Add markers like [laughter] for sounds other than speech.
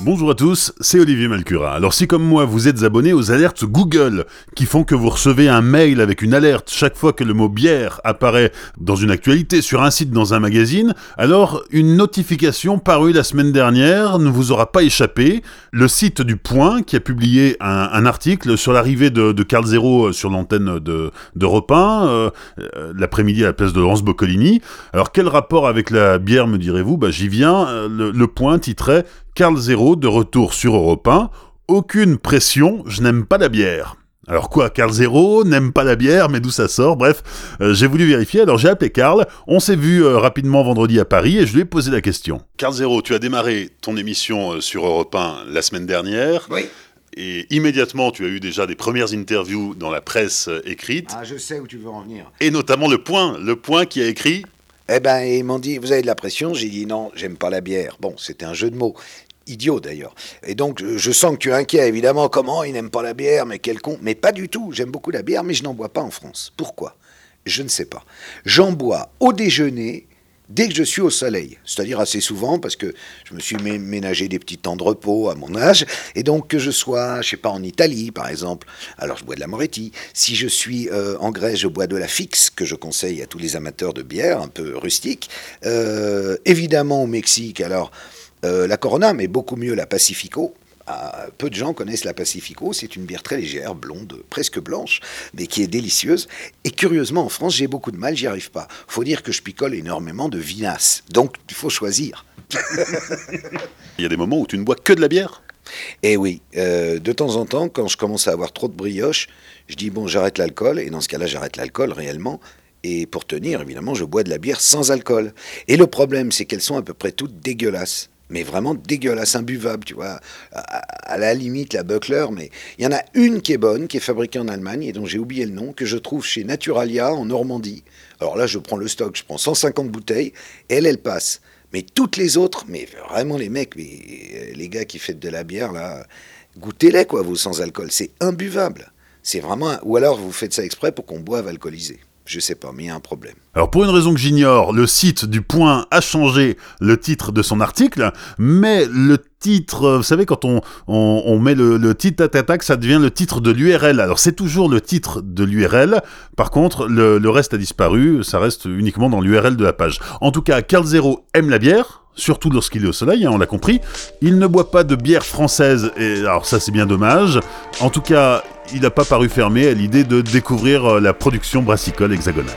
Bonjour à tous, c'est Olivier Malcura. Alors si comme moi vous êtes abonné aux alertes Google, qui font que vous recevez un mail avec une alerte chaque fois que le mot bière apparaît dans une actualité, sur un site, dans un magazine, alors une notification parue la semaine dernière ne vous aura pas échappé. Le site du Point, qui a publié un, article sur l'arrivée de, Carl Zero sur l'antenne de, de 1, euh, euh, l'après-midi à la place de Laurence Boccolini. Alors quel rapport avec la bière me direz-vous? Bah j'y viens, euh, le Point titrait Carl Zero de retour sur Europe 1. Aucune pression, je n'aime pas la bière. Alors quoi, Carl Zero n'aime pas la bière, mais d'où ça sort? Bref, euh, j'ai voulu vérifier, alors j'ai appelé Carl, on s'est vu euh, rapidement vendredi à Paris et je lui ai posé la question. Carl Zero, tu as démarré ton émission euh, sur Europe 1 la semaine dernière. Oui. Et immédiatement, tu as eu déjà des premières interviews dans la presse écrite. Ah, je sais où tu veux en venir. Et notamment Le Point, Le Point qui a écrit eh ben, ils m'ont dit, vous avez de la pression J'ai dit, non, j'aime pas la bière. Bon, c'était un jeu de mots idiot d'ailleurs. Et donc, je sens que tu es inquiet, évidemment. Comment Il n'aime pas la bière, mais quel con. Mais pas du tout. J'aime beaucoup la bière, mais je n'en bois pas en France. Pourquoi? Je ne sais pas. J'en bois au déjeuner dès que je suis au soleil, c'est-à-dire assez souvent parce que je me suis ménagé des petits temps de repos à mon âge, et donc que je sois, je sais pas, en Italie par exemple, alors je bois de la Moretti. Si je suis euh, en Grèce, je bois de la Fixe que je conseille à tous les amateurs de bière, un peu rustique. Euh, évidemment au Mexique, alors euh, la Corona, mais beaucoup mieux la Pacifico. Ah, peu de gens connaissent la Pacifico. C'est une bière très légère, blonde, presque blanche, mais qui est délicieuse. Et curieusement, en France, j'ai beaucoup de mal, j'y arrive pas. Faut dire que je picole énormément de vinasse. Donc, il faut choisir. [laughs] il y a des moments où tu ne bois que de la bière? Eh oui, euh, de temps en temps, quand je commence à avoir trop de brioche, je dis bon, j'arrête l'alcool. Et dans ce cas-là, j'arrête l'alcool réellement. Et pour tenir, évidemment, je bois de la bière sans alcool. Et le problème, c'est qu'elles sont à peu près toutes dégueulasses mais vraiment dégueulasse, imbuvable, tu vois. À, la limite, la Buckler, mais il y en a une qui est bonne, qui est fabriquée en Allemagne et dont j'ai oublié le nom, que je trouve chez Naturalia en Normandie. Alors là, je prends le stock, je prends 150 bouteilles, elle, elle passe. Mais toutes les autres, mais vraiment les mecs, mais, les gars qui font de la bière, là, goûtez-les, quoi, vous, sans alcool. C'est imbuvable. C'est vraiment. Ou alors vous faites ça exprès pour qu'on boive alcoolisé. Je sais pas, mais il y a un problème. Alors pour une raison que j'ignore, le site du Point a changé le titre de son article, mais le titre, vous savez, quand on, on, met le, le titre ça devient le titre de l'URL. Alors c'est toujours le titre de l'URL, par contre le, le, reste a disparu, ça reste uniquement dans l'URL de la page. En tout cas, Carl Zero aime la bière, surtout lorsqu'il est au soleil, hein, on l'a compris. Il ne boit pas de bière française, et alors ça c'est bien dommage. En tout cas, il n'a pas paru fermé à l'idée de découvrir euh, la production brassicole hexagonale.